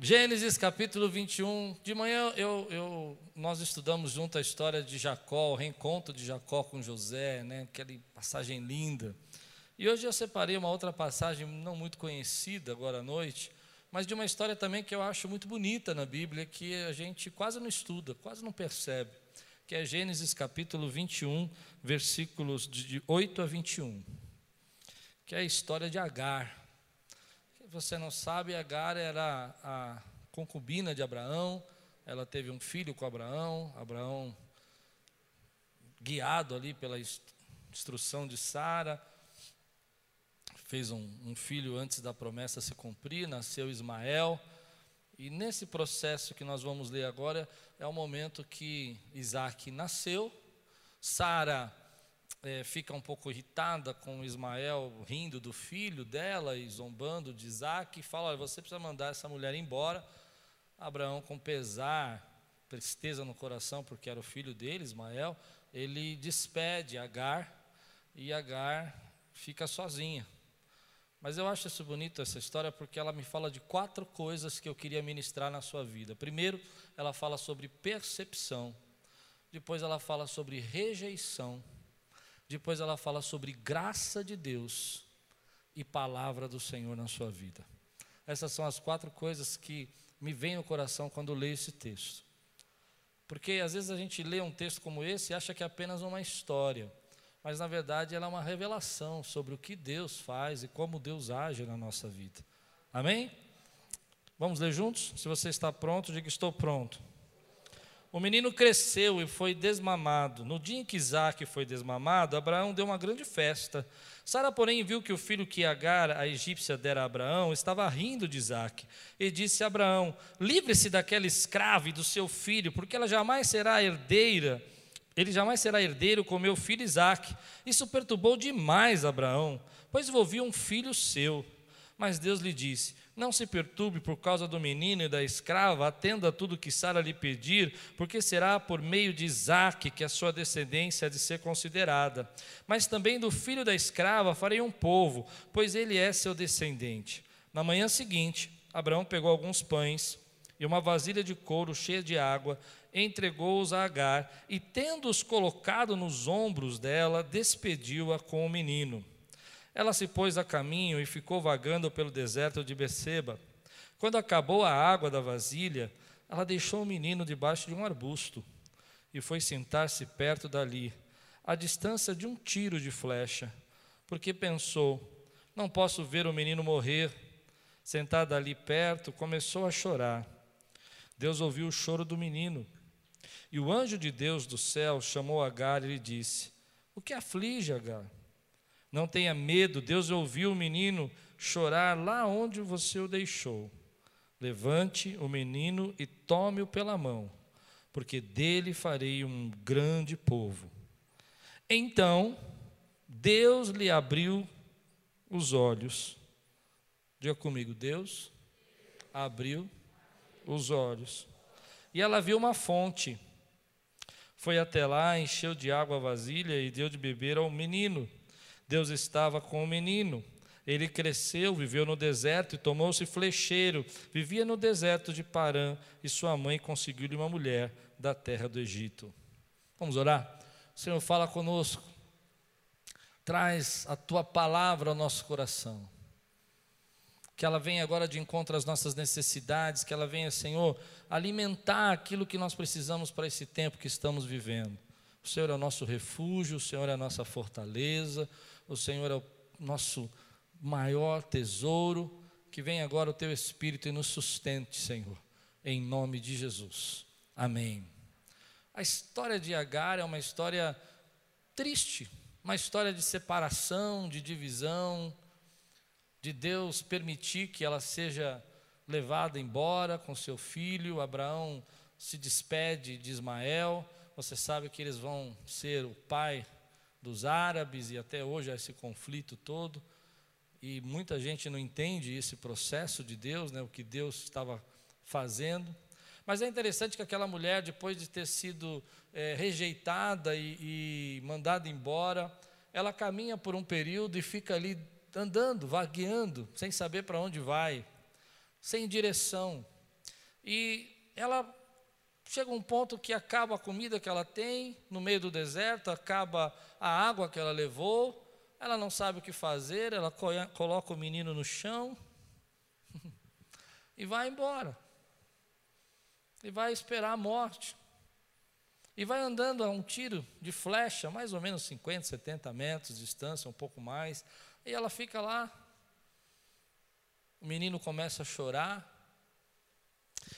Gênesis capítulo 21. De manhã eu, eu, nós estudamos junto a história de Jacó, o reencontro de Jacó com José, né? aquela passagem linda. E hoje eu separei uma outra passagem não muito conhecida agora à noite, mas de uma história também que eu acho muito bonita na Bíblia, que a gente quase não estuda, quase não percebe, que é Gênesis capítulo 21, versículos de 8 a 21, que é a história de Agar você não sabe, Agar era a concubina de Abraão, ela teve um filho com Abraão, Abraão, guiado ali pela instrução de Sara, fez um, um, filho antes da promessa se cumprir, nasceu Ismael, e nesse processo que nós vamos ler agora, é o momento que Isaac nasceu, Sara é, fica um pouco irritada com Ismael rindo do filho dela e zombando de Isaac, e fala: Olha, você precisa mandar essa mulher embora. Abraão, com pesar, tristeza no coração, porque era o filho dele, Ismael, ele despede Agar e Agar fica sozinha. Mas eu acho isso bonito, essa história, porque ela me fala de quatro coisas que eu queria ministrar na sua vida. Primeiro, ela fala sobre percepção. Depois, ela fala sobre rejeição. Depois ela fala sobre graça de Deus e palavra do Senhor na sua vida. Essas são as quatro coisas que me vêm no coração quando leio esse texto. Porque às vezes a gente lê um texto como esse e acha que é apenas uma história, mas na verdade ela é uma revelação sobre o que Deus faz e como Deus age na nossa vida. Amém? Vamos ler juntos? Se você está pronto, diga estou pronto. O menino cresceu e foi desmamado. No dia em que Isaac foi desmamado, Abraão deu uma grande festa. Sara, porém, viu que o filho que Agar, a egípcia, dera a Abraão, estava rindo de Isaac. E disse a Abraão: Livre-se daquela escrava e do seu filho, porque ela jamais será herdeira. Ele jamais será herdeiro com meu filho Isaac. Isso perturbou demais Abraão, pois envolvia um filho seu. Mas Deus lhe disse: Não se perturbe por causa do menino e da escrava, atenda a tudo que Sara lhe pedir, porque será por meio de Isaque que a sua descendência há de ser considerada. Mas também do filho da escrava farei um povo, pois ele é seu descendente. Na manhã seguinte, Abraão pegou alguns pães e uma vasilha de couro cheia de água, entregou-os a Agar, e tendo-os colocado nos ombros dela, despediu-a com o menino. Ela se pôs a caminho e ficou vagando pelo deserto de Beceba. Quando acabou a água da vasilha, ela deixou o menino debaixo de um arbusto e foi sentar-se perto dali, à distância de um tiro de flecha, porque pensou: não posso ver o menino morrer. Sentada ali perto, começou a chorar. Deus ouviu o choro do menino. E o anjo de Deus do céu chamou Agar e lhe disse: O que aflige Agar? Não tenha medo, Deus ouviu o menino chorar lá onde você o deixou. Levante o menino e tome-o pela mão, porque dele farei um grande povo. Então, Deus lhe abriu os olhos. Diga comigo, Deus abriu os olhos. E ela viu uma fonte. Foi até lá, encheu de água a vasilha e deu de beber ao menino. Deus estava com o menino. Ele cresceu, viveu no deserto e tomou-se flecheiro. Vivia no deserto de Parã e sua mãe conseguiu-lhe uma mulher da terra do Egito. Vamos orar? Senhor, fala conosco. Traz a tua palavra ao nosso coração. Que ela venha agora de encontro às nossas necessidades, que ela venha, Senhor, alimentar aquilo que nós precisamos para esse tempo que estamos vivendo. O Senhor é o nosso refúgio, o Senhor é a nossa fortaleza, o Senhor é o nosso maior tesouro. Que venha agora o teu Espírito e nos sustente, Senhor, em nome de Jesus. Amém. A história de Agar é uma história triste, uma história de separação, de divisão, de Deus permitir que ela seja levada embora com seu filho. Abraão se despede de Ismael. Você sabe que eles vão ser o pai dos árabes e até hoje há esse conflito todo. E muita gente não entende esse processo de Deus, né, o que Deus estava fazendo. Mas é interessante que aquela mulher, depois de ter sido é, rejeitada e, e mandada embora, ela caminha por um período e fica ali andando, vagueando, sem saber para onde vai, sem direção. e ela chega um ponto que acaba a comida que ela tem no meio do deserto, acaba a água que ela levou, ela não sabe o que fazer, ela coloca o menino no chão e vai embora. E vai esperar a morte. E vai andando a um tiro de flecha, mais ou menos 50, 70 metros de distância, um pouco mais. E ela fica lá. O menino começa a chorar.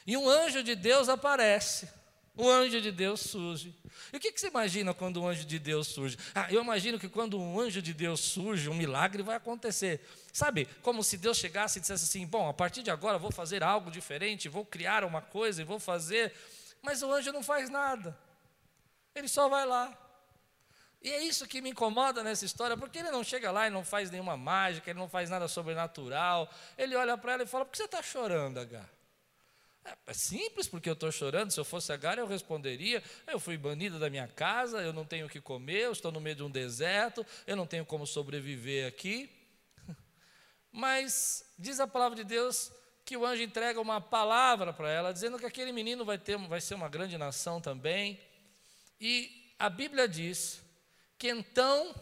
E um anjo de Deus aparece. O anjo de Deus surge. E o que, que você imagina quando um anjo de Deus surge? Ah, eu imagino que quando um anjo de Deus surge, um milagre vai acontecer. Sabe, como se Deus chegasse e dissesse assim: Bom, a partir de agora vou fazer algo diferente, vou criar uma coisa e vou fazer. Mas o anjo não faz nada. Ele só vai lá. E é isso que me incomoda nessa história, porque ele não chega lá e não faz nenhuma mágica, ele não faz nada sobrenatural. Ele olha para ela e fala: Por que você está chorando, Agar? É, simples, porque eu estou chorando. Se eu fosse Agar, eu responderia: Eu fui banida da minha casa, eu não tenho o que comer, eu estou no meio de um deserto, eu não tenho como sobreviver aqui. Mas diz a palavra de Deus que o anjo entrega uma palavra para ela, dizendo que aquele menino vai, ter, vai ser uma grande nação também. E a Bíblia diz que então,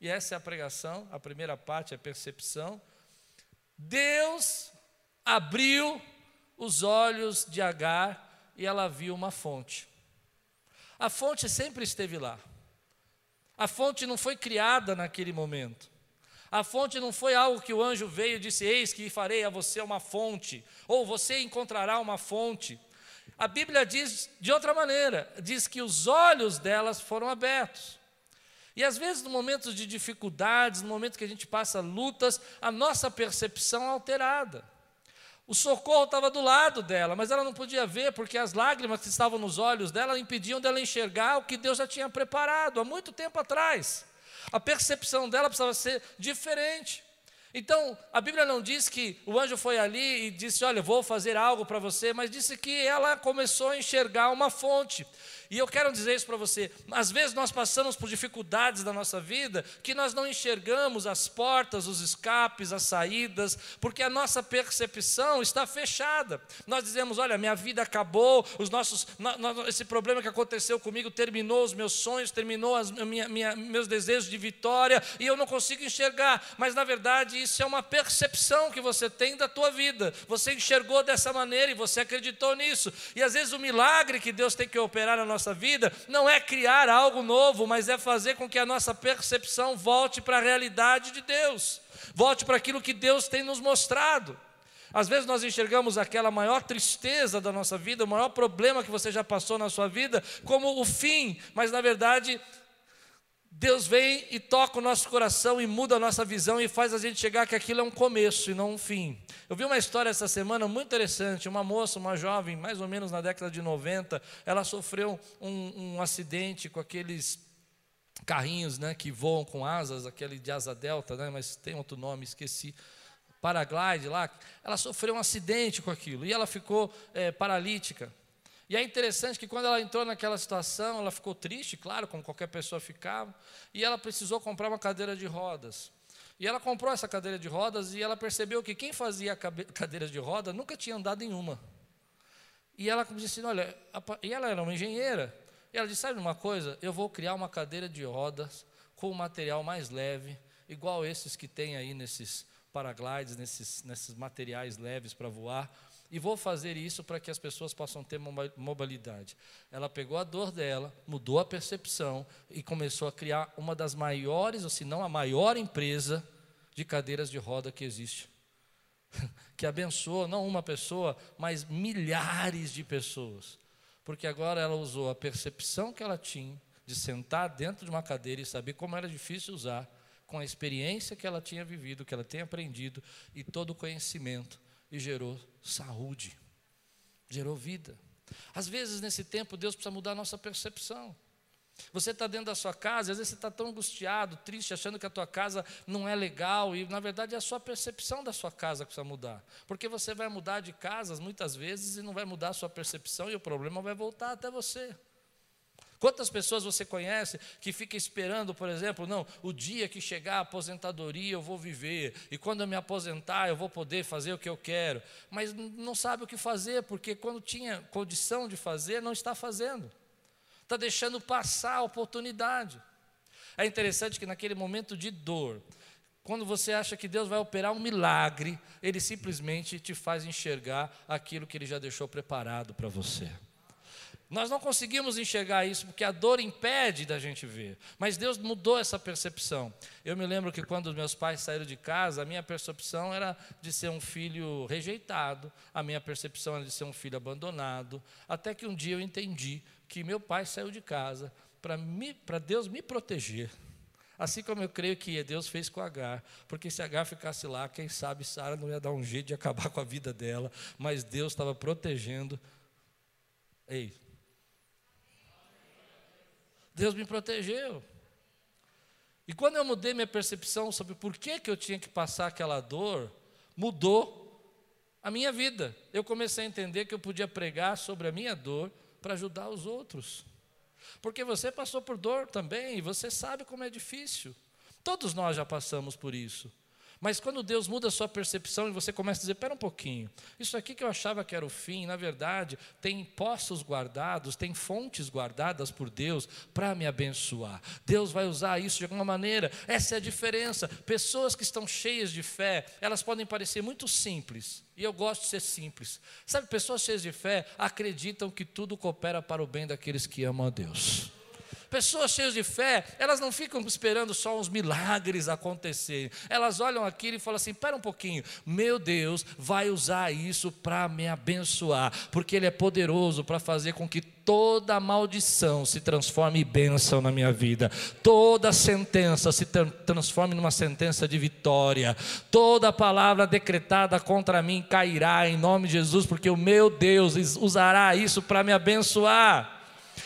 e essa é a pregação, a primeira parte é a percepção, Deus abriu os olhos de Agar e ela viu uma fonte. A fonte sempre esteve lá. A fonte não foi criada naquele momento. A fonte não foi algo que o anjo veio e disse: Eis que farei a você uma fonte, ou você encontrará uma fonte. A Bíblia diz de outra maneira: diz que os olhos delas foram abertos. E às vezes, no momentos de dificuldades, no momento que a gente passa lutas, a nossa percepção é alterada. O socorro estava do lado dela, mas ela não podia ver, porque as lágrimas que estavam nos olhos dela impediam dela enxergar o que Deus já tinha preparado há muito tempo atrás. A percepção dela precisava ser diferente. Então, a Bíblia não diz que o anjo foi ali e disse: Olha, vou fazer algo para você, mas disse que ela começou a enxergar uma fonte. E eu quero dizer isso para você. Às vezes nós passamos por dificuldades da nossa vida que nós não enxergamos as portas, os escapes, as saídas, porque a nossa percepção está fechada. Nós dizemos: olha, minha vida acabou, os nossos, esse problema que aconteceu comigo terminou os meus sonhos, terminou as minha, minha, meus desejos de vitória e eu não consigo enxergar. Mas na verdade isso é uma percepção que você tem da tua vida. Você enxergou dessa maneira e você acreditou nisso. E às vezes o milagre que Deus tem que operar na nossa nossa vida não é criar algo novo, mas é fazer com que a nossa percepção volte para a realidade de Deus, volte para aquilo que Deus tem nos mostrado. Às vezes nós enxergamos aquela maior tristeza da nossa vida, o maior problema que você já passou na sua vida, como o fim, mas na verdade Deus vem e toca o nosso coração e muda a nossa visão e faz a gente chegar que aquilo é um começo e não um fim. Eu vi uma história essa semana muito interessante. Uma moça, uma jovem, mais ou menos na década de 90, ela sofreu um, um acidente com aqueles carrinhos né, que voam com asas, aquele de asa delta, né, mas tem outro nome, esqueci. Paraglide lá. Ela sofreu um acidente com aquilo e ela ficou é, paralítica. E é interessante que quando ela entrou naquela situação, ela ficou triste, claro, como qualquer pessoa ficava, e ela precisou comprar uma cadeira de rodas. E ela comprou essa cadeira de rodas e ela percebeu que quem fazia cadeira de roda nunca tinha andado em uma. E ela disse: Olha, e ela era uma engenheira. E ela disse: Sabe uma coisa? Eu vou criar uma cadeira de rodas com um material mais leve, igual esses que tem aí nesses paraglides, nesses, nesses materiais leves para voar e vou fazer isso para que as pessoas possam ter mobilidade. Ela pegou a dor dela, mudou a percepção e começou a criar uma das maiores, ou se não a maior empresa de cadeiras de roda que existe. Que abençoou não uma pessoa, mas milhares de pessoas. Porque agora ela usou a percepção que ela tinha de sentar dentro de uma cadeira e saber como era difícil usar, com a experiência que ela tinha vivido, que ela tem aprendido e todo o conhecimento e gerou saúde, gerou vida. Às vezes, nesse tempo, Deus precisa mudar a nossa percepção. Você está dentro da sua casa, às vezes você está tão angustiado, triste, achando que a tua casa não é legal, e na verdade é a sua percepção da sua casa que precisa mudar. Porque você vai mudar de casas muitas vezes e não vai mudar a sua percepção, e o problema vai voltar até você. Quantas pessoas você conhece que fica esperando, por exemplo, não, o dia que chegar a aposentadoria eu vou viver, e quando eu me aposentar eu vou poder fazer o que eu quero, mas não sabe o que fazer, porque quando tinha condição de fazer, não está fazendo, está deixando passar a oportunidade. É interessante que naquele momento de dor, quando você acha que Deus vai operar um milagre, Ele simplesmente te faz enxergar aquilo que Ele já deixou preparado para você. Nós não conseguimos enxergar isso porque a dor impede da gente ver. Mas Deus mudou essa percepção. Eu me lembro que quando meus pais saíram de casa, a minha percepção era de ser um filho rejeitado, a minha percepção era de ser um filho abandonado, até que um dia eu entendi que meu pai saiu de casa para Deus me proteger. Assim como eu creio que Deus fez com Agar, porque se Agar ficasse lá, quem sabe Sara não ia dar um jeito de acabar com a vida dela, mas Deus estava protegendo. Ei, Deus me protegeu. E quando eu mudei minha percepção sobre por que, que eu tinha que passar aquela dor, mudou a minha vida. Eu comecei a entender que eu podia pregar sobre a minha dor para ajudar os outros. Porque você passou por dor também, e você sabe como é difícil. Todos nós já passamos por isso. Mas quando Deus muda a sua percepção e você começa a dizer: pera um pouquinho, isso aqui que eu achava que era o fim, na verdade, tem poços guardados, tem fontes guardadas por Deus para me abençoar. Deus vai usar isso de alguma maneira. Essa é a diferença. Pessoas que estão cheias de fé, elas podem parecer muito simples. E eu gosto de ser simples. Sabe, pessoas cheias de fé acreditam que tudo coopera para o bem daqueles que amam a Deus. Pessoas cheias de fé, elas não ficam esperando só os milagres acontecerem. Elas olham aquilo e falam assim: espera um pouquinho, meu Deus vai usar isso para me abençoar, porque Ele é poderoso para fazer com que toda maldição se transforme em bênção na minha vida, toda sentença se transforme numa sentença de vitória, toda palavra decretada contra mim cairá em nome de Jesus, porque o meu Deus usará isso para me abençoar.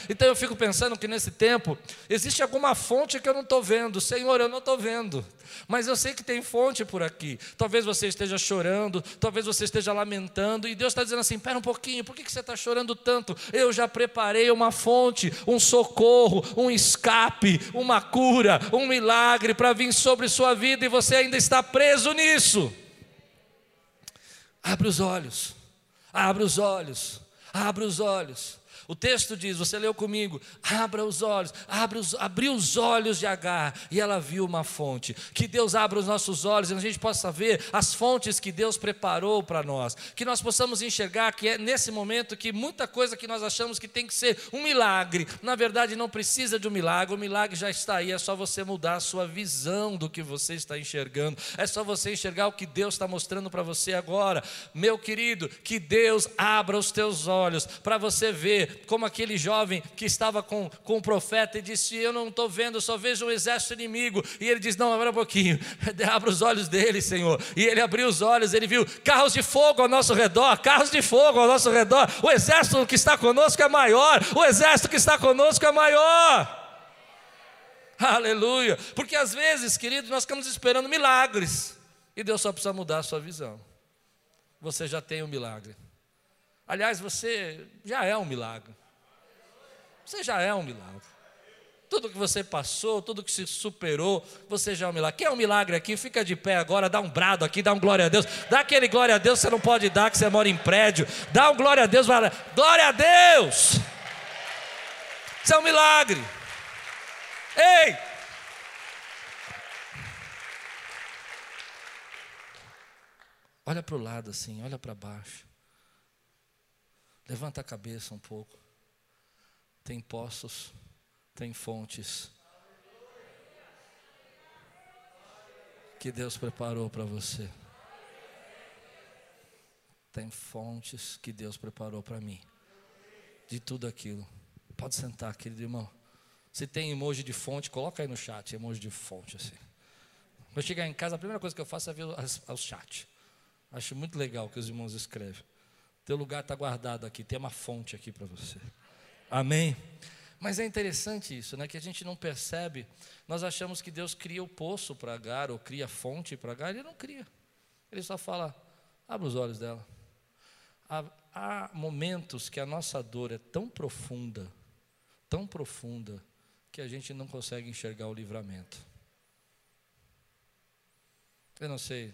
Então eu fico pensando que nesse tempo existe alguma fonte que eu não estou vendo. Senhor, eu não estou vendo. Mas eu sei que tem fonte por aqui. Talvez você esteja chorando, talvez você esteja lamentando, e Deus está dizendo assim: pera um pouquinho, por que você está chorando tanto? Eu já preparei uma fonte, um socorro, um escape, uma cura, um milagre para vir sobre sua vida, e você ainda está preso nisso. Abre os olhos, abre os olhos, abre os olhos. O texto diz, você leu comigo, abra os olhos, abra os, abriu os olhos de Agar e ela viu uma fonte. Que Deus abra os nossos olhos e a gente possa ver as fontes que Deus preparou para nós. Que nós possamos enxergar que é nesse momento que muita coisa que nós achamos que tem que ser um milagre, na verdade não precisa de um milagre, o milagre já está aí, é só você mudar a sua visão do que você está enxergando, é só você enxergar o que Deus está mostrando para você agora. Meu querido, que Deus abra os teus olhos para você ver como aquele jovem que estava com, com o profeta e disse: Eu não estou vendo, só vejo um exército inimigo. E ele diz: Não, abra um pouquinho, abra os olhos dele, Senhor. E ele abriu os olhos, ele viu carros de fogo ao nosso redor, carros de fogo ao nosso redor. O exército que está conosco é maior, o exército que está conosco é maior. Aleluia. Porque às vezes, querido, nós ficamos esperando milagres. E Deus só precisa mudar a sua visão. Você já tem o um milagre. Aliás, você já é um milagre. Você já é um milagre. Tudo que você passou, tudo que se superou, você já é um milagre. Quem é um milagre aqui? Fica de pé agora, dá um brado aqui, dá um glória a Deus. Dá aquele glória a Deus, você não pode dar, que você mora em prédio. Dá um glória a Deus, vai glória a Deus! Isso é um milagre. Ei! Olha para o lado assim, olha para baixo. Levanta a cabeça um pouco. Tem poços, tem fontes. Que Deus preparou para você. Tem fontes que Deus preparou para mim. De tudo aquilo. Pode sentar, querido irmão. Se tem emoji de fonte, coloca aí no chat, emoji de fonte assim. Quando chegar em casa, a primeira coisa que eu faço é ver o chat. Acho muito legal o que os irmãos escrevem. Teu lugar está guardado aqui, tem uma fonte aqui para você. Amém? Mas é interessante isso, né? Que a gente não percebe. Nós achamos que Deus cria o poço para Agar, ou cria a fonte para Agar. Ele não cria. Ele só fala: abre os olhos dela. Há, há momentos que a nossa dor é tão profunda, tão profunda que a gente não consegue enxergar o livramento. Eu não sei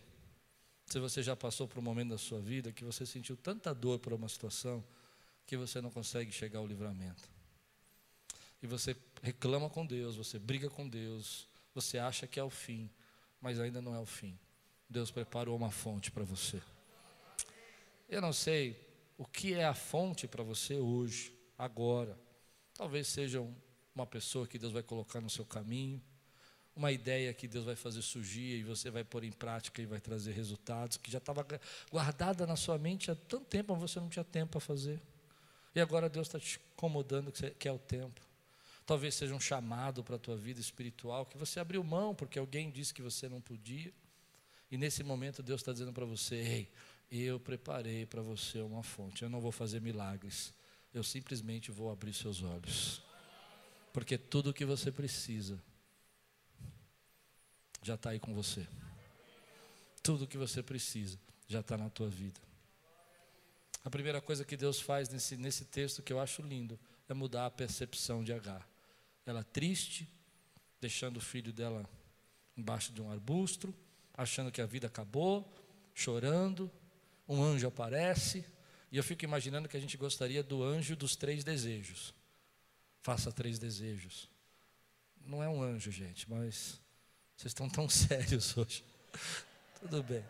se você já passou por um momento da sua vida que você sentiu tanta dor por uma situação que você não consegue chegar ao livramento. E você reclama com Deus, você briga com Deus, você acha que é o fim, mas ainda não é o fim. Deus preparou uma fonte para você. Eu não sei o que é a fonte para você hoje, agora. Talvez seja uma pessoa que Deus vai colocar no seu caminho, uma ideia que Deus vai fazer surgir e você vai pôr em prática e vai trazer resultados, que já estava guardada na sua mente há tanto tempo, mas você não tinha tempo para fazer. E agora Deus está te incomodando que é o tempo. Talvez seja um chamado para a tua vida espiritual, que você abriu mão porque alguém disse que você não podia. E nesse momento Deus está dizendo para você: Ei, eu preparei para você uma fonte. Eu não vou fazer milagres. Eu simplesmente vou abrir seus olhos. Porque tudo o que você precisa já está aí com você. Tudo o que você precisa já está na tua vida. A primeira coisa que Deus faz nesse, nesse texto que eu acho lindo é mudar a percepção de Agar. Ela triste, deixando o filho dela embaixo de um arbusto, achando que a vida acabou, chorando, um anjo aparece, e eu fico imaginando que a gente gostaria do anjo dos três desejos. Faça três desejos. Não é um anjo, gente, mas vocês estão tão sérios hoje. Tudo bem.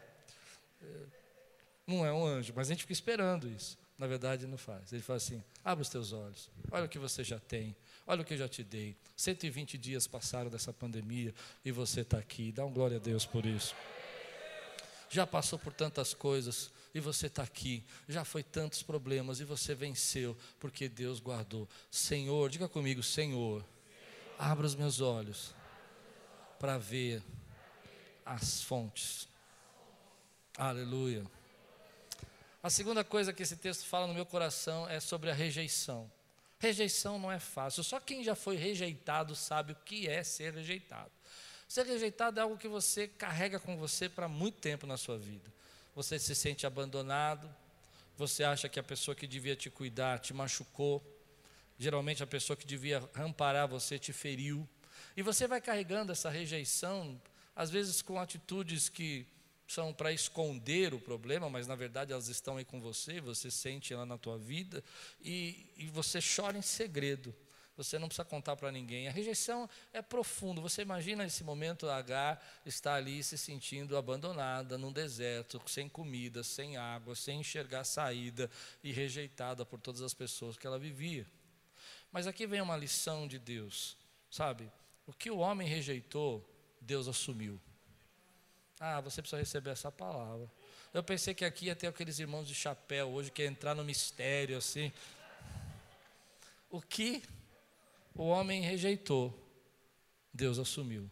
Não é um anjo, mas a gente fica esperando isso. Na verdade, não faz. Ele fala assim: abre os teus olhos, olha o que você já tem, olha o que eu já te dei. 120 dias passaram dessa pandemia e você está aqui. Dá um glória a Deus por isso. Já passou por tantas coisas, e você está aqui. Já foi tantos problemas e você venceu, porque Deus guardou. Senhor, diga comigo, Senhor, abra os meus olhos para ver as fontes. Aleluia. A segunda coisa que esse texto fala no meu coração é sobre a rejeição. Rejeição não é fácil. Só quem já foi rejeitado sabe o que é ser rejeitado. Ser rejeitado é algo que você carrega com você para muito tempo na sua vida você se sente abandonado, você acha que a pessoa que devia te cuidar te machucou, geralmente a pessoa que devia amparar você te feriu, e você vai carregando essa rejeição, às vezes com atitudes que são para esconder o problema, mas na verdade elas estão aí com você, você sente ela na tua vida, e, e você chora em segredo. Você não precisa contar para ninguém. A rejeição é profunda. Você imagina esse momento a H está ali se sentindo abandonada num deserto, sem comida, sem água, sem enxergar saída e rejeitada por todas as pessoas que ela vivia. Mas aqui vem uma lição de Deus, sabe? O que o homem rejeitou, Deus assumiu. Ah, você precisa receber essa palavra. Eu pensei que aqui ia ter aqueles irmãos de chapéu hoje que ia entrar no mistério assim. O que o homem rejeitou, Deus assumiu.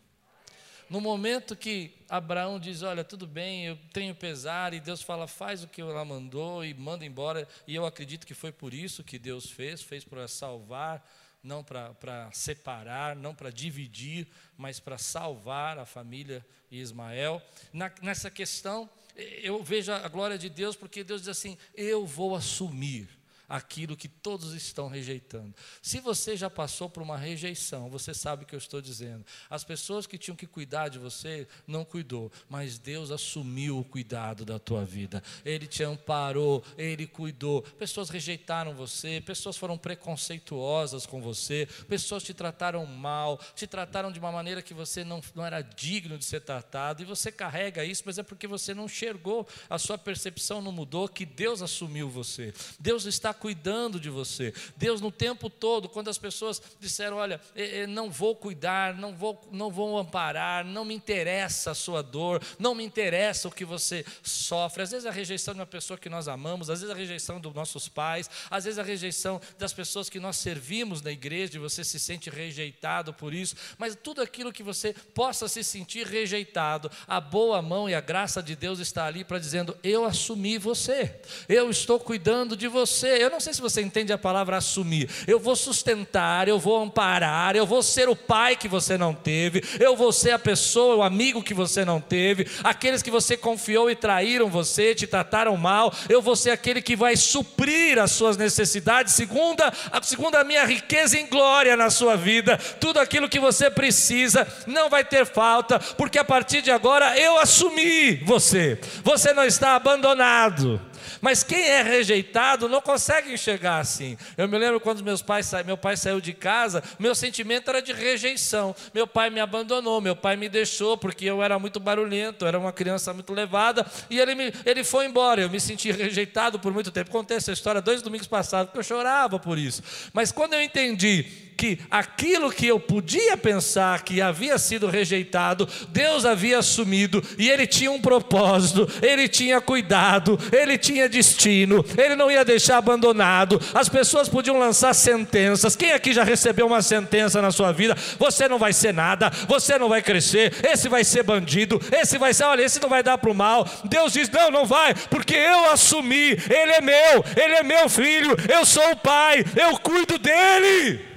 No momento que Abraão diz: Olha, tudo bem, eu tenho pesar, e Deus fala: Faz o que ela mandou e manda embora, e eu acredito que foi por isso que Deus fez fez para salvar, não para separar, não para dividir, mas para salvar a família de Ismael. Na, nessa questão, eu vejo a glória de Deus, porque Deus diz assim: Eu vou assumir aquilo que todos estão rejeitando. Se você já passou por uma rejeição, você sabe o que eu estou dizendo. As pessoas que tinham que cuidar de você não cuidou, mas Deus assumiu o cuidado da tua vida. Ele te amparou, ele cuidou. Pessoas rejeitaram você, pessoas foram preconceituosas com você, pessoas te trataram mal, te trataram de uma maneira que você não, não era digno de ser tratado, e você carrega isso, mas é porque você não enxergou, a sua percepção não mudou, que Deus assumiu você. Deus está cuidando de você. Deus, no tempo todo, quando as pessoas disseram: Olha, não vou cuidar, não vou, não vou amparar, não me interessa a sua dor, não me interessa o que você sofre. Às vezes a rejeição de uma pessoa que nós amamos, às vezes a rejeição dos nossos pais, às vezes a rejeição das pessoas que nós servimos na igreja e você se sente rejeitado por isso, mas tudo aquilo que você possa se sentir rejeitado, a boa mão e a graça de Deus está ali para dizendo: Eu assumi você, eu estou cuidando de você, eu não sei se você entende a palavra assumir. Eu vou sustentar, eu vou amparar, eu vou ser o pai que você não teve, eu vou ser a pessoa, o amigo que você não teve, aqueles que você confiou e traíram você, te trataram mal, eu vou ser aquele que vai suprir as suas necessidades, segundo a, segundo a minha riqueza em glória na sua vida. Tudo aquilo que você precisa não vai ter falta, porque a partir de agora eu assumi você. Você não está abandonado. Mas quem é rejeitado não consegue enxergar assim. Eu me lembro quando meus pais sa... meu pai saiu de casa, meu sentimento era de rejeição. Meu pai me abandonou, meu pai me deixou porque eu era muito barulhento, era uma criança muito levada e ele, me... ele foi embora. Eu me senti rejeitado por muito tempo. Contei essa história dois domingos passados, porque eu chorava por isso. Mas quando eu entendi que aquilo que eu podia pensar que havia sido rejeitado, Deus havia assumido e Ele tinha um propósito, Ele tinha cuidado, Ele tinha destino, Ele não ia deixar abandonado. As pessoas podiam lançar sentenças. Quem aqui já recebeu uma sentença na sua vida? Você não vai ser nada, você não vai crescer, esse vai ser bandido, esse vai ser, olha, esse não vai dar para o mal. Deus diz: não, não vai, porque eu assumi, Ele é meu, Ele é meu filho, eu sou o pai, eu cuido dele.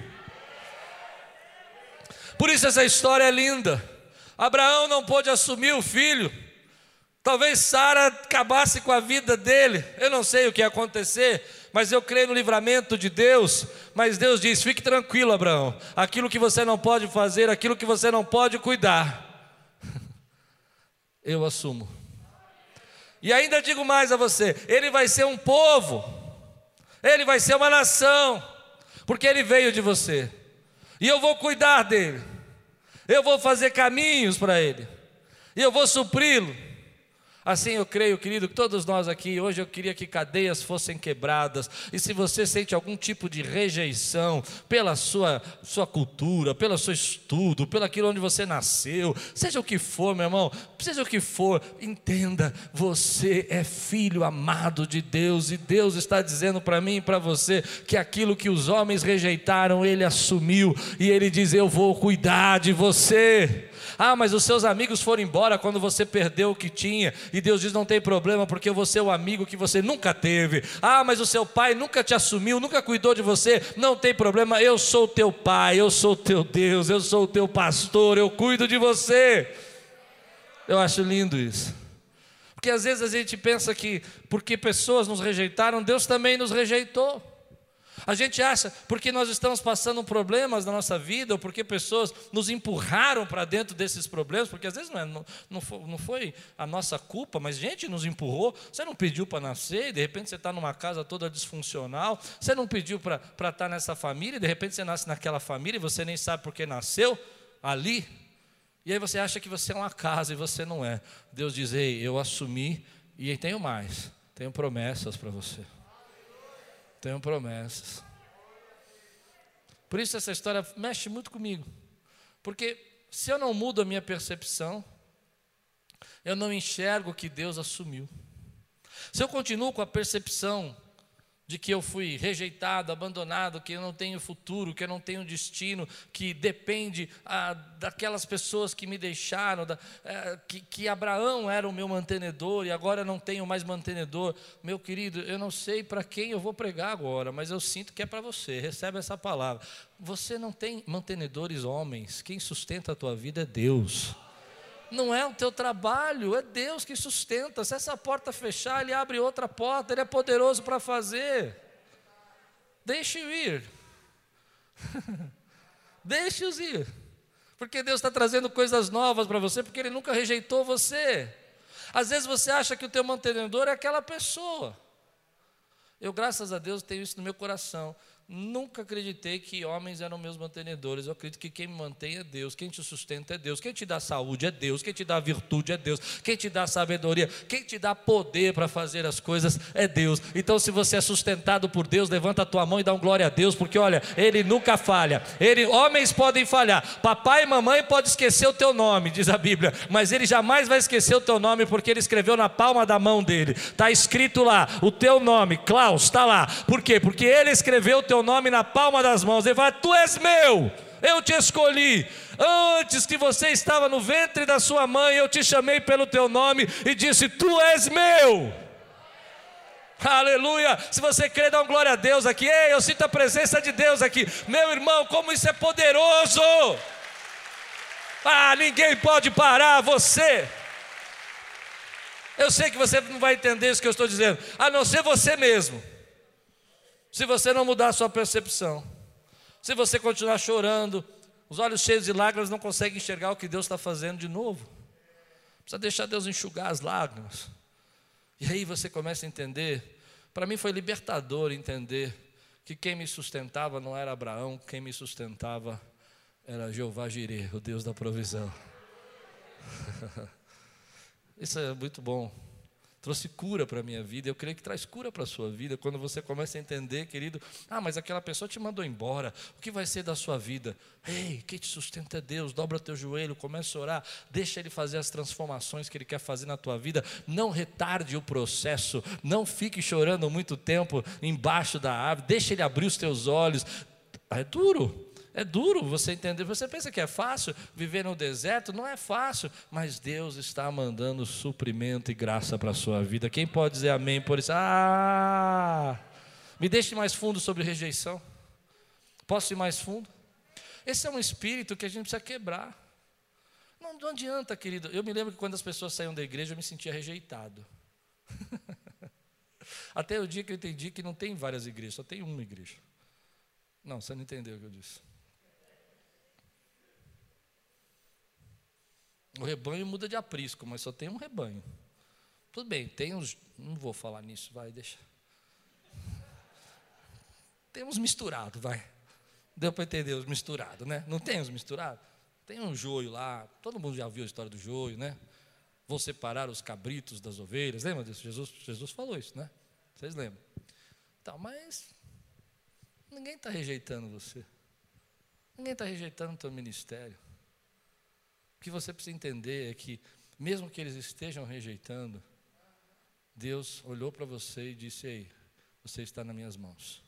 Por isso essa história é linda. Abraão não pôde assumir o filho. Talvez Sara acabasse com a vida dele. Eu não sei o que ia acontecer, mas eu creio no livramento de Deus. Mas Deus diz: fique tranquilo, Abraão. Aquilo que você não pode fazer, aquilo que você não pode cuidar, eu assumo. E ainda digo mais a você: ele vai ser um povo, ele vai ser uma nação, porque ele veio de você. E eu vou cuidar dele. Eu vou fazer caminhos para ele. E eu vou supri-lo. Assim eu creio, querido, que todos nós aqui, hoje eu queria que cadeias fossem quebradas. E se você sente algum tipo de rejeição pela sua, sua cultura, pelo seu estudo, pelo aquilo onde você nasceu, seja o que for, meu irmão, seja o que for, entenda, você é filho amado de Deus e Deus está dizendo para mim e para você que aquilo que os homens rejeitaram, ele assumiu e ele diz: "Eu vou cuidar de você". Ah, mas os seus amigos foram embora quando você perdeu o que tinha. E Deus diz: não tem problema, porque você é o amigo que você nunca teve. Ah, mas o seu pai nunca te assumiu, nunca cuidou de você. Não tem problema, eu sou teu pai, eu sou teu Deus, eu sou teu pastor, eu cuido de você. Eu acho lindo isso. Porque às vezes a gente pensa que porque pessoas nos rejeitaram, Deus também nos rejeitou. A gente acha, porque nós estamos passando problemas na nossa vida, ou porque pessoas nos empurraram para dentro desses problemas, porque às vezes não, é, não, não, foi, não, foi, a nossa culpa, mas gente nos empurrou. Você não pediu para nascer, e de repente você está numa casa toda disfuncional. Você não pediu para estar tá nessa família, e de repente você nasce naquela família e você nem sabe por que nasceu ali. E aí você acha que você é uma casa e você não é. Deus diz: Ei, eu assumi e tenho mais, tenho promessas para você. Tenho promessas. Por isso essa história mexe muito comigo. Porque se eu não mudo a minha percepção, eu não enxergo que Deus assumiu. Se eu continuo com a percepção de que eu fui rejeitado, abandonado, que eu não tenho futuro, que eu não tenho destino, que depende ah, daquelas pessoas que me deixaram, da, é, que, que Abraão era o meu mantenedor e agora não tenho mais mantenedor. Meu querido, eu não sei para quem eu vou pregar agora, mas eu sinto que é para você. Recebe essa palavra. Você não tem mantenedores homens, quem sustenta a tua vida é Deus. Não é o teu trabalho, é Deus que sustenta. Se essa porta fechar, Ele abre outra porta, Ele é poderoso para fazer. Deixe-o ir. Deixe-os ir. Porque Deus está trazendo coisas novas para você, porque Ele nunca rejeitou você. Às vezes você acha que o teu mantenedor é aquela pessoa. Eu, graças a Deus, tenho isso no meu coração. Nunca acreditei que homens eram meus mantenedores. Eu acredito que quem me mantém é Deus, quem te sustenta é Deus, quem te dá saúde é Deus, quem te dá virtude é Deus, quem te dá sabedoria, quem te dá poder para fazer as coisas é Deus. Então, se você é sustentado por Deus, levanta a tua mão e dá um glória a Deus, porque olha, Ele nunca falha. Ele, homens podem falhar, papai e mamãe podem esquecer o teu nome, diz a Bíblia, mas Ele jamais vai esquecer o teu nome, porque Ele escreveu na palma da mão dele. Está escrito lá o teu nome, Klaus, está lá. Por quê? Porque Ele escreveu o teu teu nome na palma das mãos. Ele fala: Tu és meu, eu te escolhi. Antes que você estava no ventre da sua mãe, eu te chamei pelo teu nome e disse: Tu és meu. Aleluia! Se você crê, dá um glória a Deus aqui. Ei, eu sinto a presença de Deus aqui. Meu irmão, como isso é poderoso! Ah, ninguém pode parar você. Eu sei que você não vai entender isso que eu estou dizendo, a não ser você mesmo. Se você não mudar a sua percepção, se você continuar chorando, os olhos cheios de lágrimas não conseguem enxergar o que Deus está fazendo de novo. Precisa deixar Deus enxugar as lágrimas. E aí você começa a entender. Para mim foi libertador entender que quem me sustentava não era Abraão, quem me sustentava era Jeová Jireh, o Deus da provisão. Isso é muito bom. Trouxe cura para a minha vida. Eu creio que traz cura para a sua vida. Quando você começa a entender, querido, ah, mas aquela pessoa te mandou embora. O que vai ser da sua vida? Ei, quem te sustenta é Deus. Dobra teu joelho, começa a orar. Deixa Ele fazer as transformações que Ele quer fazer na tua vida. Não retarde o processo. Não fique chorando muito tempo embaixo da árvore. Deixa Ele abrir os teus olhos. É duro. É duro você entender. Você pensa que é fácil viver no deserto? Não é fácil, mas Deus está mandando suprimento e graça para a sua vida. Quem pode dizer amém por isso? Ah! Me deixe mais fundo sobre rejeição. Posso ir mais fundo? Esse é um espírito que a gente precisa quebrar. Não, não adianta, querido. Eu me lembro que quando as pessoas saíam da igreja, eu me sentia rejeitado. Até o dia que eu entendi que não tem várias igrejas, só tem uma igreja. Não, você não entendeu o que eu disse. O rebanho muda de aprisco, mas só tem um rebanho. Tudo bem, tem uns. Não vou falar nisso, vai, deixa. Temos misturado, vai. Deu para entender os misturados, né? Não tem os misturados? Tem um joio lá, todo mundo já viu a história do joio, né? Vou separar os cabritos das ovelhas. Lembra disso? Jesus, Jesus falou isso, né? Vocês lembram? Então, mas ninguém está rejeitando você. Ninguém está rejeitando o teu ministério. Que você precisa entender é que, mesmo que eles estejam rejeitando, Deus olhou para você e disse: Ei, você está nas minhas mãos.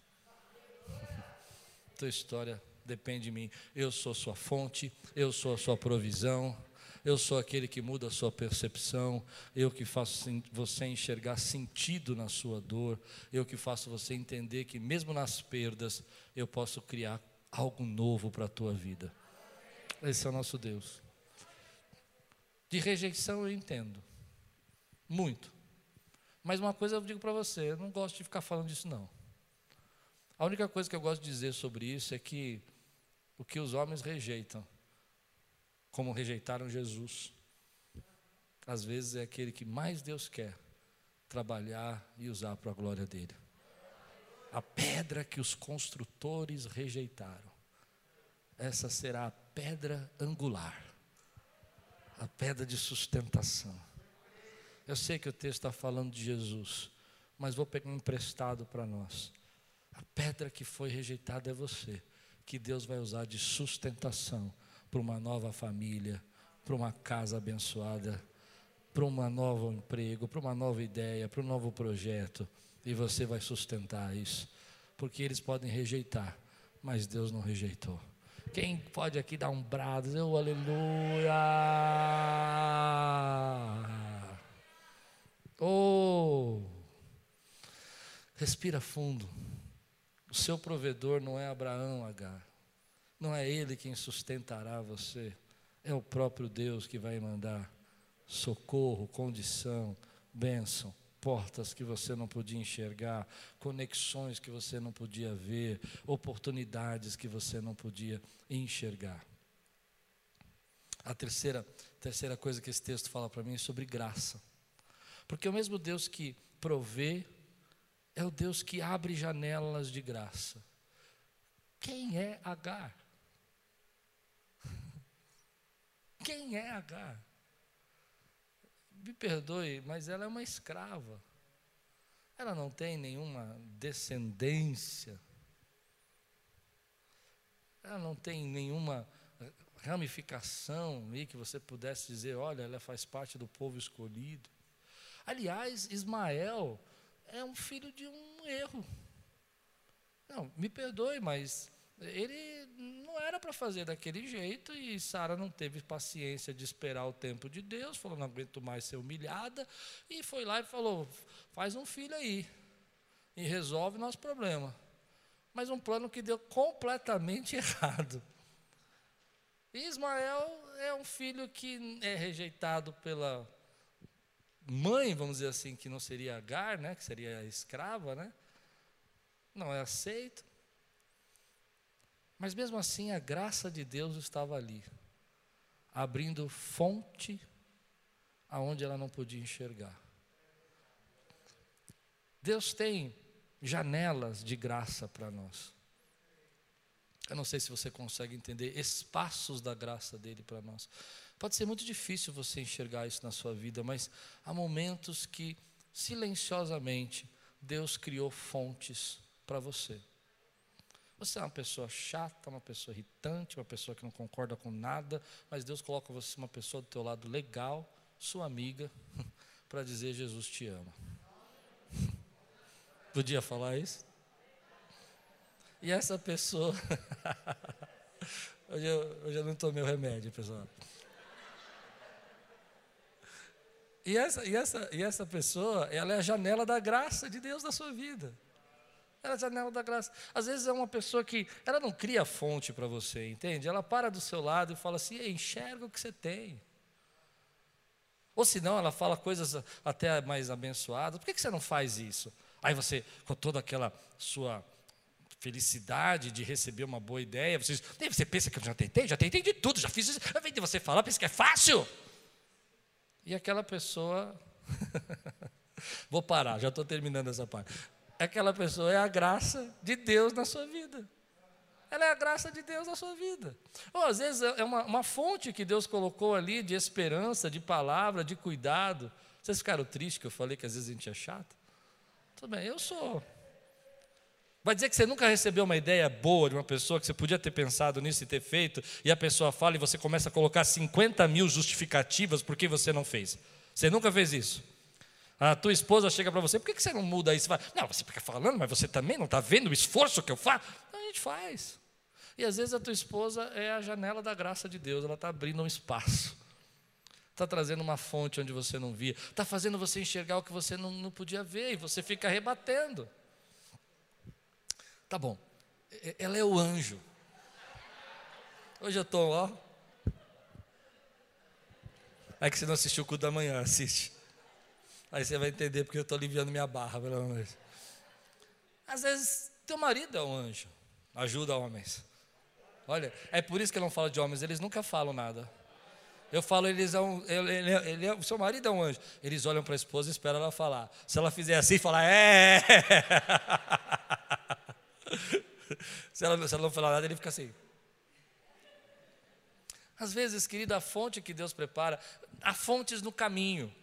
Tua história depende de mim. Eu sou sua fonte, eu sou a sua provisão, eu sou aquele que muda a sua percepção, eu que faço você enxergar sentido na sua dor, eu que faço você entender que, mesmo nas perdas, eu posso criar algo novo para a tua vida. Esse é o nosso Deus. De rejeição eu entendo. Muito. Mas uma coisa eu digo para você, eu não gosto de ficar falando disso não. A única coisa que eu gosto de dizer sobre isso é que o que os homens rejeitam, como rejeitaram Jesus, às vezes é aquele que mais Deus quer trabalhar e usar para a glória dele. A pedra que os construtores rejeitaram, essa será a pedra angular a pedra de sustentação. Eu sei que o texto está falando de Jesus, mas vou pegar um emprestado para nós. A pedra que foi rejeitada é você, que Deus vai usar de sustentação para uma nova família, para uma casa abençoada, para um novo emprego, para uma nova ideia, para um novo projeto, e você vai sustentar isso, porque eles podem rejeitar, mas Deus não rejeitou. Quem pode aqui dar um brado? Eu, aleluia! Oh! Respira fundo. O seu provedor não é Abraão, Agar. Não é ele quem sustentará você. É o próprio Deus que vai mandar socorro, condição, bênção portas que você não podia enxergar, conexões que você não podia ver, oportunidades que você não podia enxergar. A terceira, terceira coisa que esse texto fala para mim é sobre graça. Porque o mesmo Deus que provê é o Deus que abre janelas de graça. Quem é Agar? Quem é Agar? Me perdoe, mas ela é uma escrava. Ela não tem nenhuma descendência. Ela não tem nenhuma ramificação aí que você pudesse dizer, olha, ela faz parte do povo escolhido. Aliás, Ismael é um filho de um erro. Não, me perdoe, mas ele não era para fazer daquele jeito e Sara não teve paciência de esperar o tempo de Deus, falou: não aguento mais ser humilhada, e foi lá e falou: faz um filho aí. e resolve nosso problema. Mas um plano que deu completamente errado. Ismael é um filho que é rejeitado pela mãe, vamos dizer assim, que não seria Agar, né, que seria a escrava, né? Não é aceito. Mas mesmo assim, a graça de Deus estava ali, abrindo fonte aonde ela não podia enxergar. Deus tem janelas de graça para nós. Eu não sei se você consegue entender espaços da graça dele para nós. Pode ser muito difícil você enxergar isso na sua vida, mas há momentos que silenciosamente Deus criou fontes para você. Você é uma pessoa chata, uma pessoa irritante, uma pessoa que não concorda com nada, mas Deus coloca você uma pessoa do teu lado legal, sua amiga, para dizer Jesus te ama. Podia falar isso? E essa pessoa. hoje, eu, hoje eu não tomei o remédio, pessoal. E essa, e, essa, e essa pessoa, ela é a janela da graça de Deus na sua vida. Ela é a janela da graça. Às vezes é uma pessoa que, ela não cria fonte para você, entende? Ela para do seu lado e fala assim, enxerga o que você tem. Ou senão ela fala coisas até mais abençoadas. Por que, você não faz isso? Aí você, com toda aquela sua felicidade de receber uma boa ideia. Você, você pensa que eu já tentei? Já tentei de tudo, já fiz isso. Invés de você falar, pensa que é fácil. E aquela pessoa. Vou parar, já estou terminando essa parte. Aquela pessoa é a graça de Deus na sua vida. Ela é a graça de Deus na sua vida. Ou às vezes é uma, uma fonte que Deus colocou ali de esperança, de palavra, de cuidado. Vocês ficaram tristes que eu falei que às vezes a gente é chato? Tudo bem, eu sou. Vai dizer que você nunca recebeu uma ideia boa de uma pessoa que você podia ter pensado nisso e ter feito, e a pessoa fala e você começa a colocar 50 mil justificativas por que você não fez. Você nunca fez isso. A tua esposa chega para você, por que você não muda isso? Não, você fica falando, mas você também não está vendo o esforço que eu faço? Não, a gente faz. E às vezes a tua esposa é a janela da graça de Deus, ela está abrindo um espaço. Está trazendo uma fonte onde você não via. Está fazendo você enxergar o que você não, não podia ver, e você fica rebatendo. Tá bom. Ela é o anjo. Hoje eu estou, ó. É que você não assistiu o culto da manhã, assiste. Aí você vai entender porque eu estou aliviando minha barra, pelo menos. Às vezes, teu marido é um anjo. Ajuda homens. Olha, é por isso que eu não falo de homens, eles nunca falam nada. Eu falo, eles um, ele, ele, ele o seu marido é um anjo. Eles olham para a esposa e esperam ela falar. Se ela fizer assim, falar, é. se, ela, se ela não falar nada, ele fica assim. Às vezes, querido, a fonte que Deus prepara, há fontes no caminho.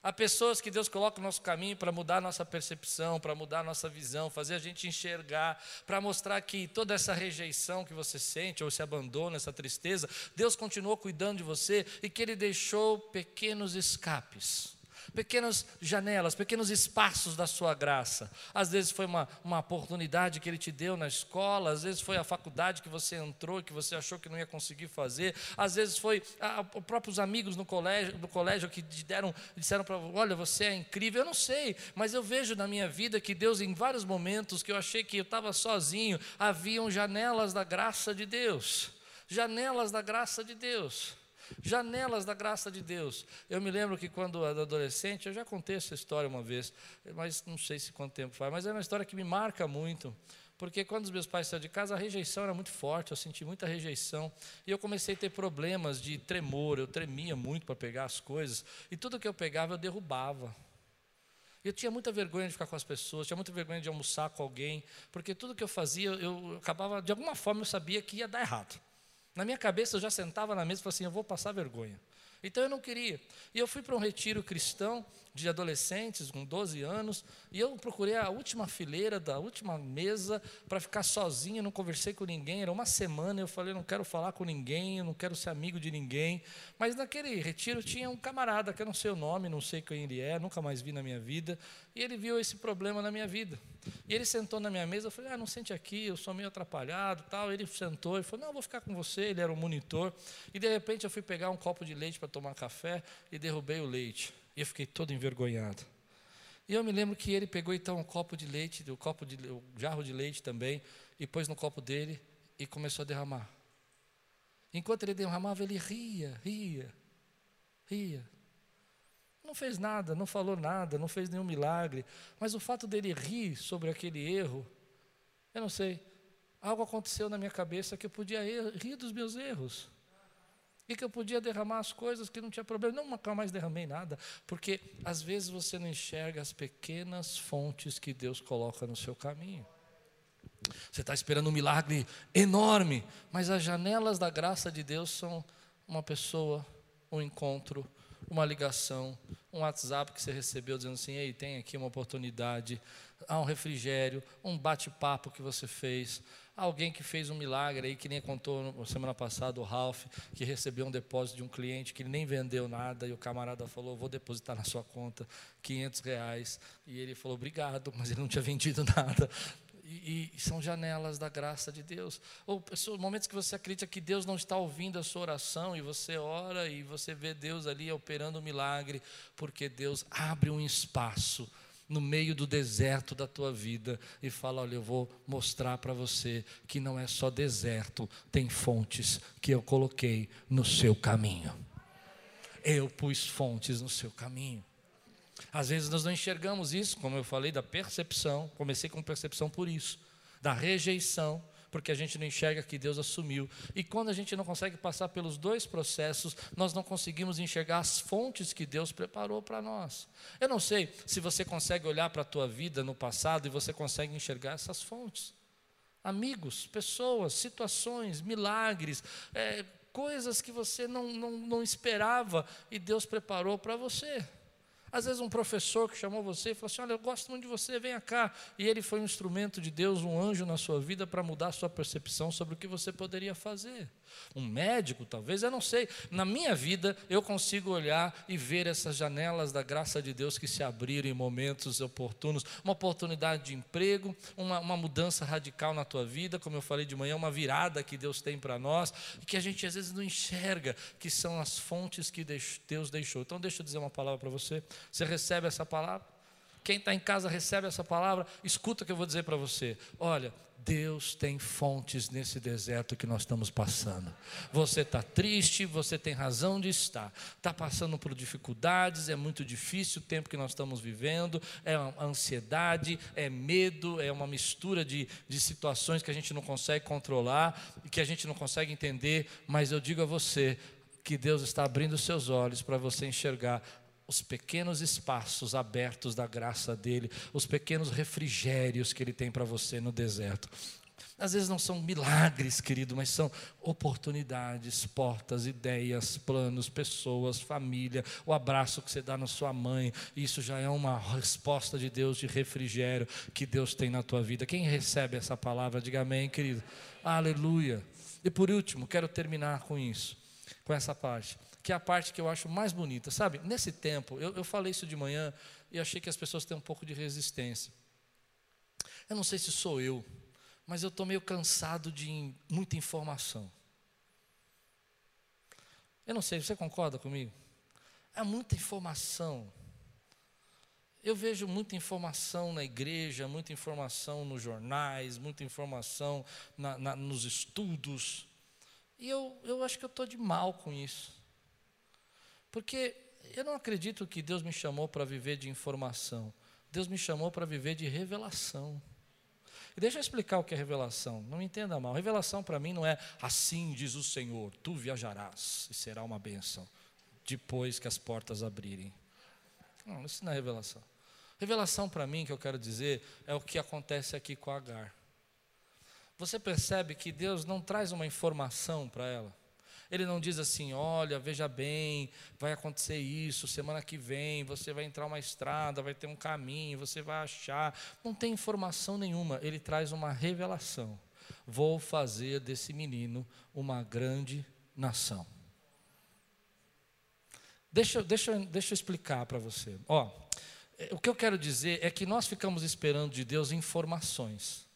Há pessoas que Deus coloca no nosso caminho para mudar a nossa percepção, para mudar a nossa visão, fazer a gente enxergar, para mostrar que toda essa rejeição que você sente, ou esse abandono, essa tristeza, Deus continuou cuidando de você e que Ele deixou pequenos escapes pequenas janelas, pequenos espaços da sua graça. Às vezes foi uma, uma oportunidade que Ele te deu na escola, às vezes foi a faculdade que você entrou, que você achou que não ia conseguir fazer, às vezes foi os próprios amigos no colégio, no colégio que deram, disseram para olha, você é incrível. Eu não sei, mas eu vejo na minha vida que Deus, em vários momentos que eu achei que eu estava sozinho, haviam janelas da graça de Deus. Janelas da graça de Deus. Janelas da graça de Deus. Eu me lembro que quando era adolescente, eu já contei essa história uma vez, mas não sei se quanto tempo faz, mas é uma história que me marca muito. Porque quando os meus pais saíram de casa, a rejeição era muito forte, eu senti muita rejeição. E eu comecei a ter problemas de tremor, eu tremia muito para pegar as coisas. E tudo que eu pegava, eu derrubava. Eu tinha muita vergonha de ficar com as pessoas, tinha muita vergonha de almoçar com alguém, porque tudo que eu fazia, eu acabava, de alguma forma, eu sabia que ia dar errado. Na minha cabeça eu já sentava na mesa e falava assim: eu vou passar vergonha. Então eu não queria. E eu fui para um retiro cristão de adolescentes com 12 anos, e eu procurei a última fileira da última mesa para ficar sozinho, não conversei com ninguém, era uma semana, eu falei, não quero falar com ninguém, não quero ser amigo de ninguém. Mas naquele retiro tinha um camarada, que eu não sei o nome, não sei quem ele é, nunca mais vi na minha vida, e ele viu esse problema na minha vida. E ele sentou na minha mesa, eu falei, ah, não sente aqui, eu sou meio atrapalhado, tal. Ele sentou e falou, não, eu vou ficar com você, ele era o monitor. E de repente eu fui pegar um copo de leite para tomar café e derrubei o leite. E eu fiquei todo envergonhado. E eu me lembro que ele pegou então um copo de leite, o um copo de um jarro de leite também, e pôs no copo dele e começou a derramar. Enquanto ele derramava, ele ria, ria, ria. Não fez nada, não falou nada, não fez nenhum milagre, mas o fato dele rir sobre aquele erro, eu não sei, algo aconteceu na minha cabeça que eu podia rir dos meus erros. E que eu podia derramar as coisas que não tinha problema. Nunca mais derramei nada. Porque às vezes você não enxerga as pequenas fontes que Deus coloca no seu caminho. Você está esperando um milagre enorme, mas as janelas da graça de Deus são uma pessoa, um encontro, uma ligação, um WhatsApp que você recebeu dizendo assim: ei, tem aqui uma oportunidade, há um refrigério, um bate-papo que você fez, alguém que fez um milagre aí, que nem contou semana passada o Ralph, que recebeu um depósito de um cliente que nem vendeu nada e o camarada falou: vou depositar na sua conta 500 reais. E ele falou: obrigado, mas ele não tinha vendido nada. E, e, são janelas da graça de Deus. Ou pessoas, momentos que você acredita que Deus não está ouvindo a sua oração e você ora e você vê Deus ali operando um milagre, porque Deus abre um espaço no meio do deserto da tua vida e fala: Olha, eu vou mostrar para você que não é só deserto, tem fontes que eu coloquei no seu caminho. Eu pus fontes no seu caminho. Às vezes nós não enxergamos isso, como eu falei, da percepção. Comecei com percepção por isso, da rejeição, porque a gente não enxerga que Deus assumiu. E quando a gente não consegue passar pelos dois processos, nós não conseguimos enxergar as fontes que Deus preparou para nós. Eu não sei se você consegue olhar para a tua vida no passado e você consegue enxergar essas fontes. Amigos, pessoas, situações, milagres, é, coisas que você não, não, não esperava e Deus preparou para você. Às vezes um professor que chamou você e falou assim: Olha, eu gosto muito de você, venha cá. E ele foi um instrumento de Deus, um anjo na sua vida para mudar a sua percepção sobre o que você poderia fazer. Um médico, talvez, eu não sei. Na minha vida, eu consigo olhar e ver essas janelas da graça de Deus que se abriram em momentos oportunos. Uma oportunidade de emprego, uma, uma mudança radical na tua vida, como eu falei de manhã, uma virada que Deus tem para nós, e que a gente às vezes não enxerga, que são as fontes que Deus deixou. Então, deixa eu dizer uma palavra para você. Você recebe essa palavra? Quem está em casa recebe essa palavra, escuta o que eu vou dizer para você. Olha, Deus tem fontes nesse deserto que nós estamos passando. Você está triste, você tem razão de estar. Está passando por dificuldades, é muito difícil o tempo que nós estamos vivendo, é ansiedade, é medo, é uma mistura de, de situações que a gente não consegue controlar e que a gente não consegue entender. Mas eu digo a você que Deus está abrindo seus olhos para você enxergar os pequenos espaços abertos da graça dele, os pequenos refrigérios que ele tem para você no deserto. Às vezes não são milagres, querido, mas são oportunidades, portas, ideias, planos, pessoas, família, o abraço que você dá na sua mãe. Isso já é uma resposta de Deus de refrigério que Deus tem na tua vida. Quem recebe essa palavra, diga amém, querido. Aleluia. E por último, quero terminar com isso, com essa parte que é a parte que eu acho mais bonita. Sabe, nesse tempo, eu, eu falei isso de manhã e achei que as pessoas têm um pouco de resistência. Eu não sei se sou eu, mas eu estou meio cansado de muita informação. Eu não sei, você concorda comigo? É muita informação. Eu vejo muita informação na igreja, muita informação nos jornais, muita informação na, na, nos estudos. E eu, eu acho que eu estou de mal com isso. Porque eu não acredito que Deus me chamou para viver de informação. Deus me chamou para viver de revelação. E deixa eu explicar o que é revelação. Não me entenda mal. Revelação para mim não é assim diz o Senhor, tu viajarás e será uma bênção depois que as portas abrirem. Não, isso não é revelação. Revelação para mim, que eu quero dizer, é o que acontece aqui com Agar. Você percebe que Deus não traz uma informação para ela. Ele não diz assim: olha, veja bem, vai acontecer isso, semana que vem você vai entrar uma estrada, vai ter um caminho, você vai achar. Não tem informação nenhuma. Ele traz uma revelação. Vou fazer desse menino uma grande nação. Deixa, deixa, deixa eu explicar para você. Ó, o que eu quero dizer é que nós ficamos esperando de Deus informações.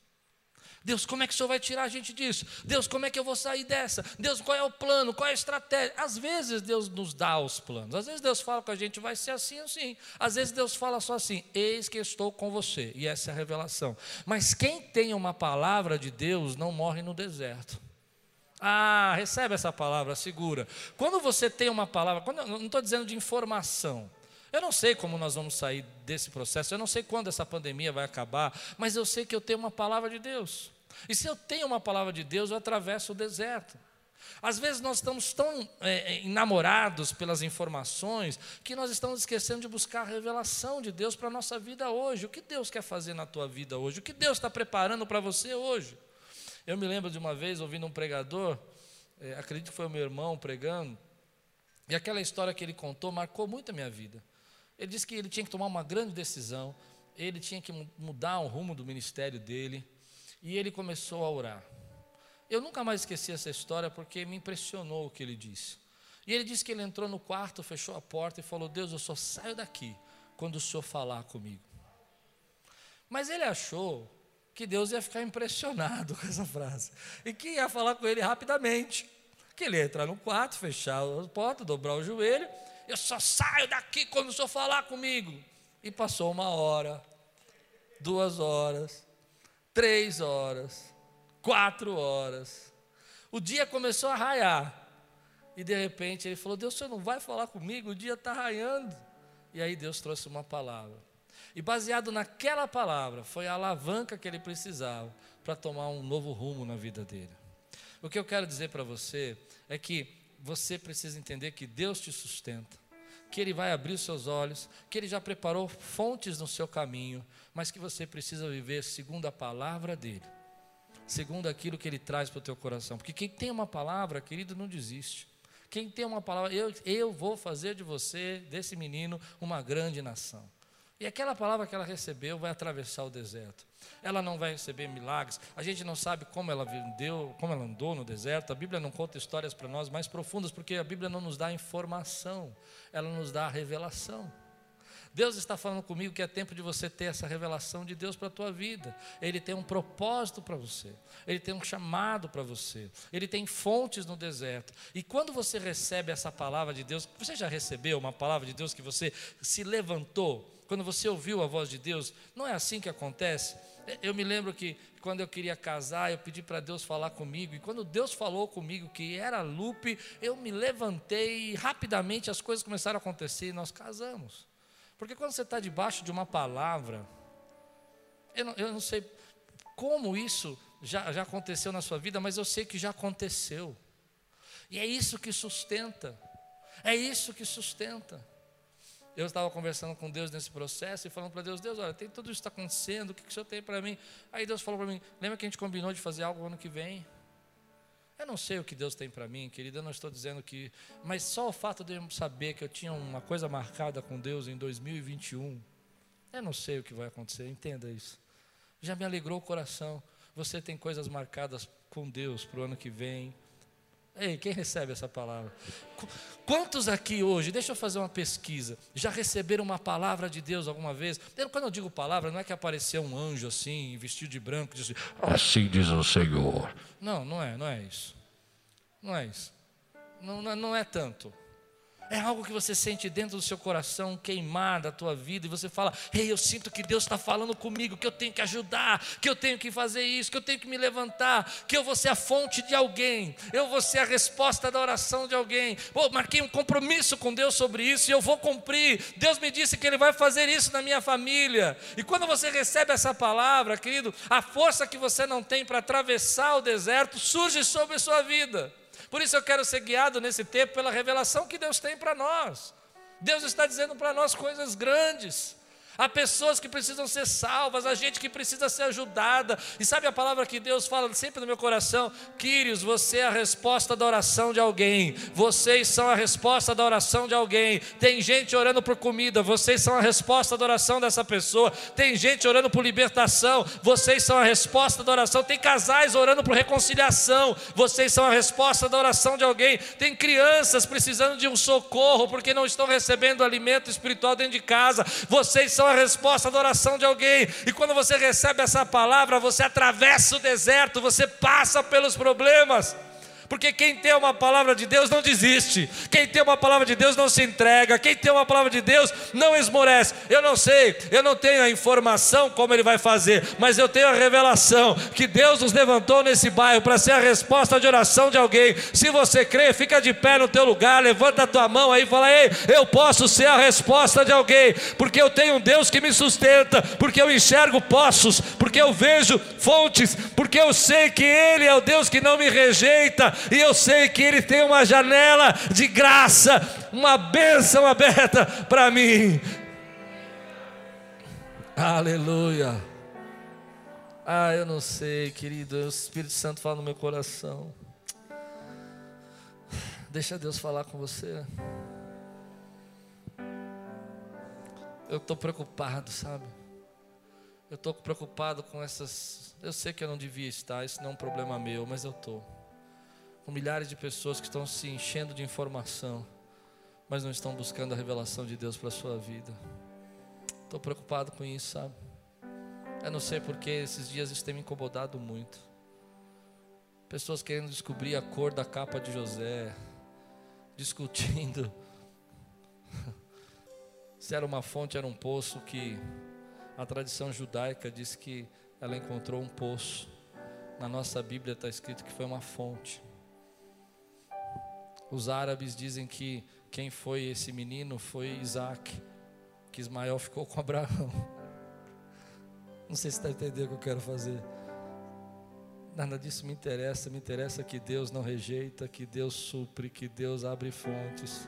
Deus, como é que o Senhor vai tirar a gente disso? Deus, como é que eu vou sair dessa? Deus, qual é o plano? Qual é a estratégia? Às vezes Deus nos dá os planos. Às vezes Deus fala com a gente, vai ser assim, assim. Às vezes Deus fala só assim, eis que estou com você. E essa é a revelação. Mas quem tem uma palavra de Deus não morre no deserto. Ah, recebe essa palavra, segura. Quando você tem uma palavra, quando, não estou dizendo de informação. Eu não sei como nós vamos sair desse processo, eu não sei quando essa pandemia vai acabar, mas eu sei que eu tenho uma palavra de Deus. E se eu tenho uma palavra de Deus, eu atravesso o deserto. Às vezes nós estamos tão é, é, enamorados pelas informações que nós estamos esquecendo de buscar a revelação de Deus para a nossa vida hoje. O que Deus quer fazer na tua vida hoje? O que Deus está preparando para você hoje? Eu me lembro de uma vez ouvindo um pregador, é, acredito que foi o meu irmão pregando, e aquela história que ele contou marcou muito a minha vida. Ele disse que ele tinha que tomar uma grande decisão, ele tinha que mudar o rumo do ministério dele, e ele começou a orar. Eu nunca mais esqueci essa história porque me impressionou o que ele disse. E ele disse que ele entrou no quarto, fechou a porta e falou: Deus, eu só saio daqui quando o Senhor falar comigo. Mas ele achou que Deus ia ficar impressionado com essa frase e que ia falar com ele rapidamente. Que ele ia entrar no quarto, fechar a porta, dobrar o joelho. Eu só saio daqui quando o Senhor falar comigo. E passou uma hora, duas horas, três horas, quatro horas. O dia começou a raiar. E de repente ele falou: Deus, o senhor não vai falar comigo? O dia está raiando. E aí Deus trouxe uma palavra. E baseado naquela palavra, foi a alavanca que ele precisava para tomar um novo rumo na vida dele. O que eu quero dizer para você é que você precisa entender que Deus te sustenta, que Ele vai abrir os seus olhos, que Ele já preparou fontes no seu caminho, mas que você precisa viver segundo a palavra dEle, segundo aquilo que Ele traz para o teu coração. Porque quem tem uma palavra, querido, não desiste. Quem tem uma palavra, eu, eu vou fazer de você, desse menino, uma grande nação. E aquela palavra que ela recebeu vai atravessar o deserto. Ela não vai receber milagres. A gente não sabe como ela vendeu, como ela andou no deserto. A Bíblia não conta histórias para nós mais profundas, porque a Bíblia não nos dá informação, ela nos dá revelação. Deus está falando comigo que é tempo de você ter essa revelação de Deus para a tua vida. Ele tem um propósito para você. Ele tem um chamado para você. Ele tem fontes no deserto. E quando você recebe essa palavra de Deus, você já recebeu uma palavra de Deus que você se levantou quando você ouviu a voz de Deus, não é assim que acontece? É, eu me lembro que quando eu queria casar, eu pedi para Deus falar comigo, e quando Deus falou comigo que era Lupe, eu me levantei e rapidamente as coisas começaram a acontecer e nós casamos. Porque quando você está debaixo de uma palavra, eu não, eu não sei como isso já, já aconteceu na sua vida, mas eu sei que já aconteceu. E é isso que sustenta. É isso que sustenta. Eu estava conversando com Deus nesse processo e falando para Deus: Deus, olha, tem tudo isso está acontecendo, o que, que o Senhor tem para mim? Aí Deus falou para mim: lembra que a gente combinou de fazer algo ano que vem? Eu não sei o que Deus tem para mim, querida, eu não estou dizendo que. Mas só o fato de eu saber que eu tinha uma coisa marcada com Deus em 2021, eu não sei o que vai acontecer, entenda isso. Já me alegrou o coração. Você tem coisas marcadas com Deus para o ano que vem, Ei, quem recebe essa palavra? Quantos aqui hoje, deixa eu fazer uma pesquisa, já receberam uma palavra de Deus alguma vez? Quando eu digo palavra, não é que apareceu um anjo assim, vestido de branco, e disse assim diz o Senhor. Não, não é, não é isso. Não é isso. Não, não é tanto. É algo que você sente dentro do seu coração queimar da tua vida e você fala: Ei, eu sinto que Deus está falando comigo, que eu tenho que ajudar, que eu tenho que fazer isso, que eu tenho que me levantar, que eu vou ser a fonte de alguém, eu vou ser a resposta da oração de alguém. Pô, marquei um compromisso com Deus sobre isso e eu vou cumprir. Deus me disse que Ele vai fazer isso na minha família. E quando você recebe essa palavra, querido, a força que você não tem para atravessar o deserto surge sobre a sua vida. Por isso eu quero ser guiado nesse tempo pela revelação que Deus tem para nós. Deus está dizendo para nós coisas grandes. Há pessoas que precisam ser salvas, há gente que precisa ser ajudada. E sabe a palavra que Deus fala sempre no meu coração? Quírios, você é a resposta da oração de alguém. Vocês são a resposta da oração de alguém. Tem gente orando por comida, vocês são a resposta da oração dessa pessoa. Tem gente orando por libertação, vocês são a resposta da oração. Tem casais orando por reconciliação, vocês são a resposta da oração de alguém. Tem crianças precisando de um socorro porque não estão recebendo alimento espiritual dentro de casa, vocês são a resposta da oração de alguém. E quando você recebe essa palavra, você atravessa o deserto, você passa pelos problemas. Porque quem tem uma palavra de Deus não desiste. Quem tem uma palavra de Deus não se entrega. Quem tem uma palavra de Deus não esmorece. Eu não sei, eu não tenho a informação como ele vai fazer, mas eu tenho a revelação que Deus nos levantou nesse bairro para ser a resposta de oração de alguém. Se você crê, fica de pé no teu lugar, levanta a tua mão aí e fala: "Ei, eu posso ser a resposta de alguém, porque eu tenho um Deus que me sustenta, porque eu enxergo poços, porque eu vejo fontes, porque eu sei que ele é o Deus que não me rejeita e eu sei que Ele tem uma janela de graça, uma bênção aberta para mim. Aleluia. Ah, eu não sei, querido, o Espírito Santo fala no meu coração. Deixa Deus falar com você. Eu estou preocupado, sabe? Eu estou preocupado com essas. Eu sei que eu não devia estar, isso não é um problema meu, mas eu estou com milhares de pessoas que estão se enchendo de informação, mas não estão buscando a revelação de Deus para a sua vida. Estou preocupado com isso, sabe? Eu não sei porque esses dias isso tem me incomodado muito. Pessoas querendo descobrir a cor da capa de José, discutindo se era uma fonte, era um poço que a tradição judaica diz que ela encontrou um poço. Na nossa Bíblia está escrito que foi uma fonte. Os árabes dizem que quem foi esse menino foi Isaac, que Ismael ficou com Abraão. Não sei se está entendendo o que eu quero fazer. Nada disso me interessa, me interessa que Deus não rejeita, que Deus supre, que Deus abre fontes.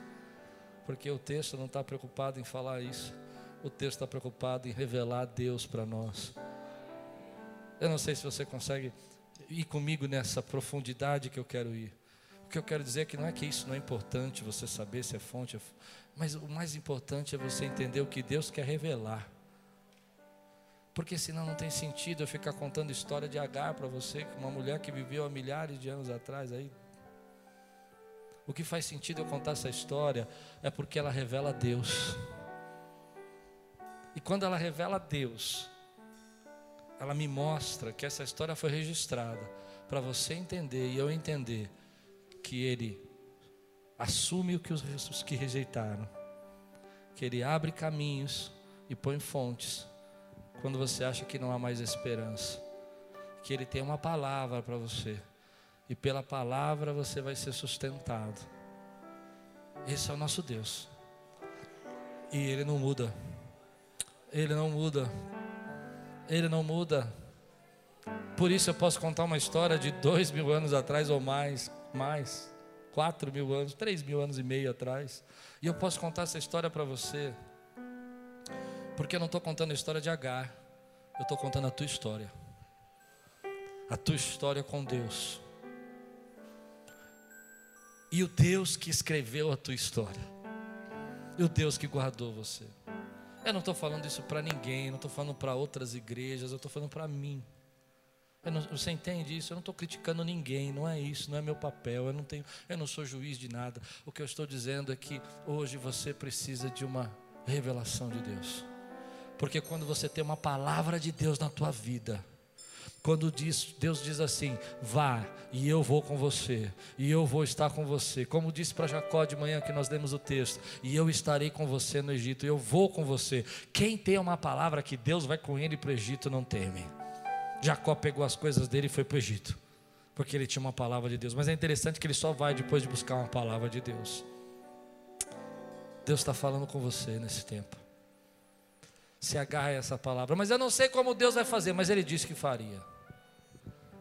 Porque o texto não está preocupado em falar isso, o texto está preocupado em revelar Deus para nós. Eu não sei se você consegue ir comigo nessa profundidade que eu quero ir. O que eu quero dizer é que não é que isso não é importante, você saber se é fonte, mas o mais importante é você entender o que Deus quer revelar. Porque senão não tem sentido eu ficar contando história de Agar para você, uma mulher que viveu há milhares de anos atrás aí. O que faz sentido eu contar essa história é porque ela revela Deus. E quando ela revela Deus, ela me mostra que essa história foi registrada para você entender e eu entender que Ele assume o que os que rejeitaram, que Ele abre caminhos e põe fontes quando você acha que não há mais esperança, que Ele tem uma palavra para você e pela palavra você vai ser sustentado. Esse é o nosso Deus e Ele não muda, Ele não muda, Ele não muda. Por isso eu posso contar uma história de dois mil anos atrás ou mais, mais, quatro mil anos, três mil anos e meio atrás. E eu posso contar essa história para você, porque eu não estou contando a história de Agar, eu estou contando a tua história, a tua história com Deus. E o Deus que escreveu a tua história, e o Deus que guardou você. Eu não estou falando isso para ninguém, não estou falando para outras igrejas, eu estou falando para mim. Não, você entende isso? Eu não estou criticando ninguém, não é isso, não é meu papel. Eu não tenho, eu não sou juiz de nada. O que eu estou dizendo é que hoje você precisa de uma revelação de Deus. Porque quando você tem uma palavra de Deus na tua vida, quando diz, Deus diz assim: vá e eu vou com você, e eu vou estar com você. Como disse para Jacó de manhã que nós lemos o texto: e eu estarei com você no Egito, eu vou com você. Quem tem uma palavra que Deus vai com ele para o Egito não teme. Jacó pegou as coisas dele e foi para o Egito, porque ele tinha uma palavra de Deus. Mas é interessante que ele só vai depois de buscar uma palavra de Deus. Deus está falando com você nesse tempo. Se agarra a essa palavra. Mas eu não sei como Deus vai fazer, mas Ele disse que faria.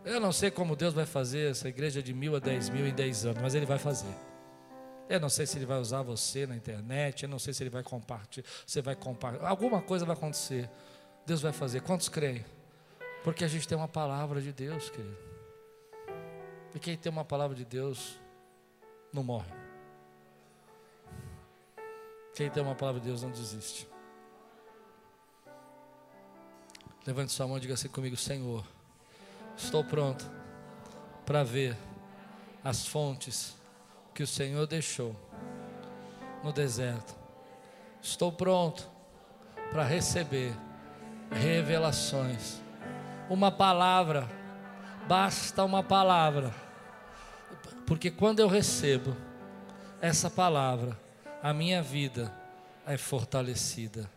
Eu não sei como Deus vai fazer essa igreja de mil a dez mil em dez anos, mas Ele vai fazer. Eu não sei se Ele vai usar você na internet, eu não sei se Ele vai compartilhar, você vai compartilhar. Alguma coisa vai acontecer. Deus vai fazer. Quantos creem? Porque a gente tem uma palavra de Deus, querido. E quem tem uma palavra de Deus não morre. Quem tem uma palavra de Deus não desiste. Levante sua mão e diga assim comigo: Senhor, estou pronto para ver as fontes que o Senhor deixou no deserto. Estou pronto para receber revelações. Uma palavra, basta uma palavra, porque quando eu recebo essa palavra, a minha vida é fortalecida.